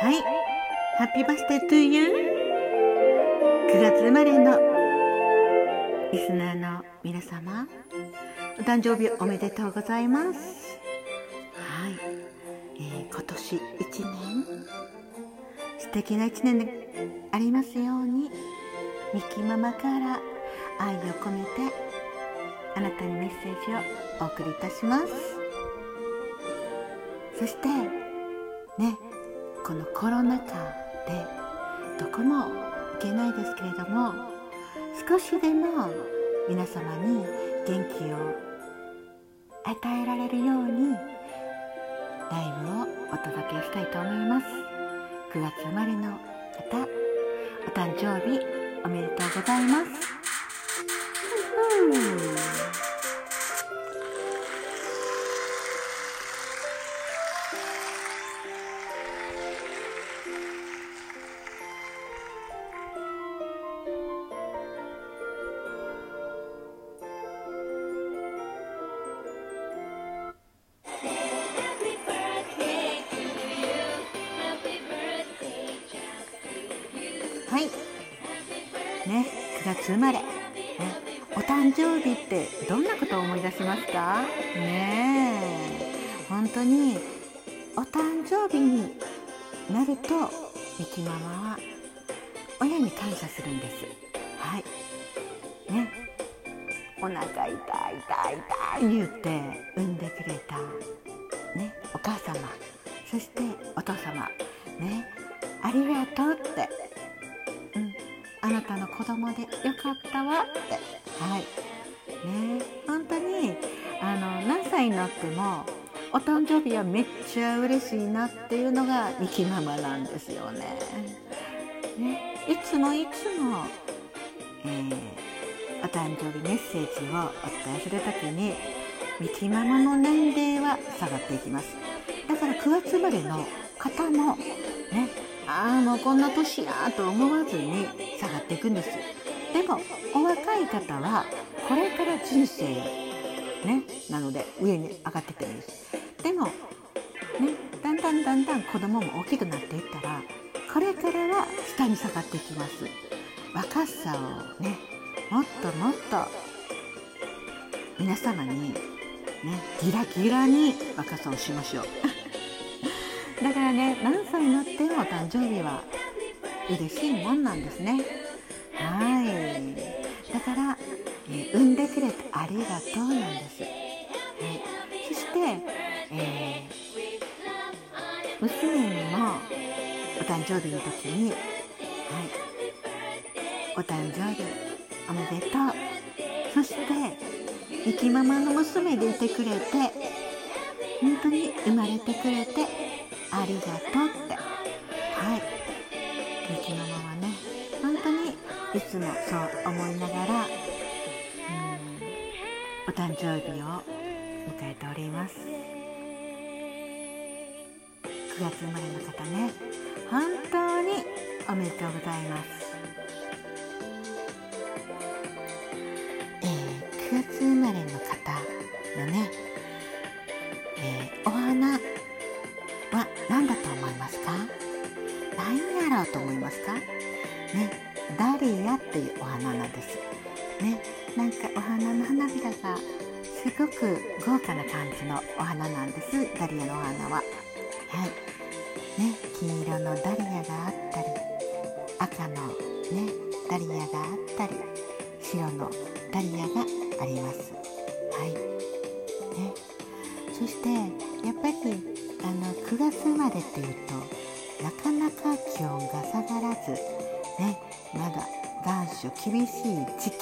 Happy birthday to you! 9月生まれのリスナーの皆様、お誕生日おめでとうございます。はい、えー、今年1年、素敵な1年でありますように、ミキママから愛を込めて、あなたにメッセージをお送りいたします。そして、ね、このコロナ禍でどこも行けないですけれども少しでも皆様に元気を与えられるようにライブをお届けしたいと思います。9月生まれの方お誕生日おめでとうございます。はいね9月生まれ、ね、お誕生日ってどんなことを思い出しますか？ねえ。本当にお誕生日になるとミキママは親に感謝するんです。はい。ね。お腹痛い痛い痛い言って産んでくれた。ね。お母様。そしてお父様。ね。ありがとうって。あなたの子供でよかったわってはいね本当にあの何歳になってもお誕生日はめっちゃ嬉しいなっていうのがミキママなんですよね。ねいつもいつも、えー、お誕生日メッセージをお伝えする時にミキママの年齢は下がっていきます。だから9月生まれの方もねああもうこんな年やと思わずに下がっていくんです。でもお若い方はこれから人生ねなので上に上がってってるんです。でもねだんだんだんだん子供も大きくなっていったらこれからは下に下がっていきます。若さをねもっともっと皆様にねギラギラに若さをしましょう。だからね何歳になってもお誕生日は嬉しいもんなんですね。はい。だから、え、産んでくれてありがとうなんです、はい、そして、えー、娘にもお誕生日の時に、はい、お誕生日おめでとう。そして生きままの娘でいてくれて本当に生まれてくれてありがとうって。はい。みきママはね本当にいつもそう思いながらお誕生日を迎えております。9月生まれの方ね。本当におめでとうございます。何だと思いますか？何やろうと思いますか？ねダリアっていうお花なんです。ねなんかお花の花びらがすごく豪華な感じのお花なんです。ダリアのお花は。はい。ね黄色のダリアがあったり赤のねダリアがあったり白のダリアがあります。はい。ね。そしてぱりあの9月生まれっていうとなかなか気温が下がらず、ね、まだ残暑厳しい時期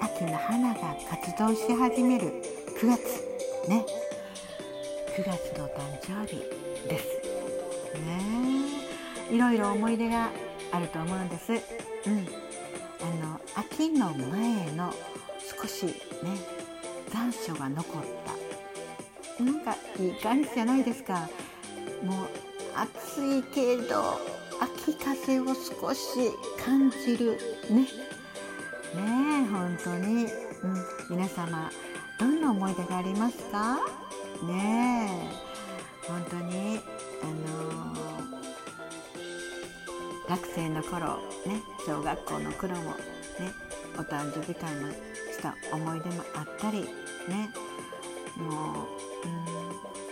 秋の花が活動し始める9月ね。9月の誕生日です。ね。いろいろ思い出があると思うんです、うん、あの秋の前の少しね残暑が残ったなんかいい感じじゃないですか。もう暑いけど秋風を少し感じるね。ねえ本当に、うん、皆様どんな思い出がありますか？ねえ本当にあの学生の頃ね小学校の頃もねお誕生日会もした思い出もあったりね。も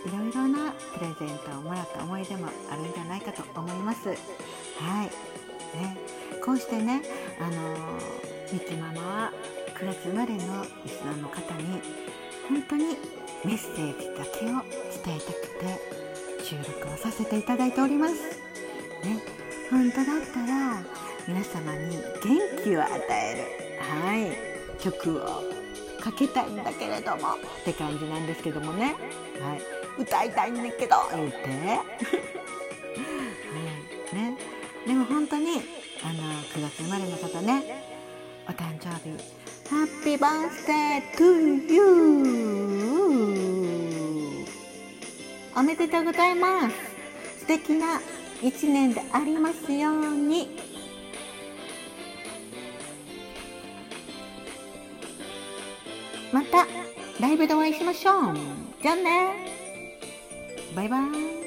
う、うん、いろいろなプレゼントをもらった思い出もあるんじゃないかと思います。はいね、こうしてね、あのみちママは9月生まれのリスナーの方に本当にメッセージだけを伝えたくて収録をさせていただいております。ね、本当だったら皆様に元気を与える、はい、曲をかけたいんだけれども。って感じなんですけどもね、はい、歌いたいんだけど。言って、はい。ね、でも本当にあの9月生まれの方ね。お誕生日。ハッピーバースデートゥーユーおめでとうございます。素敵な一年でありますようにライブでお会いしましょう。じゃあね。バイバイ。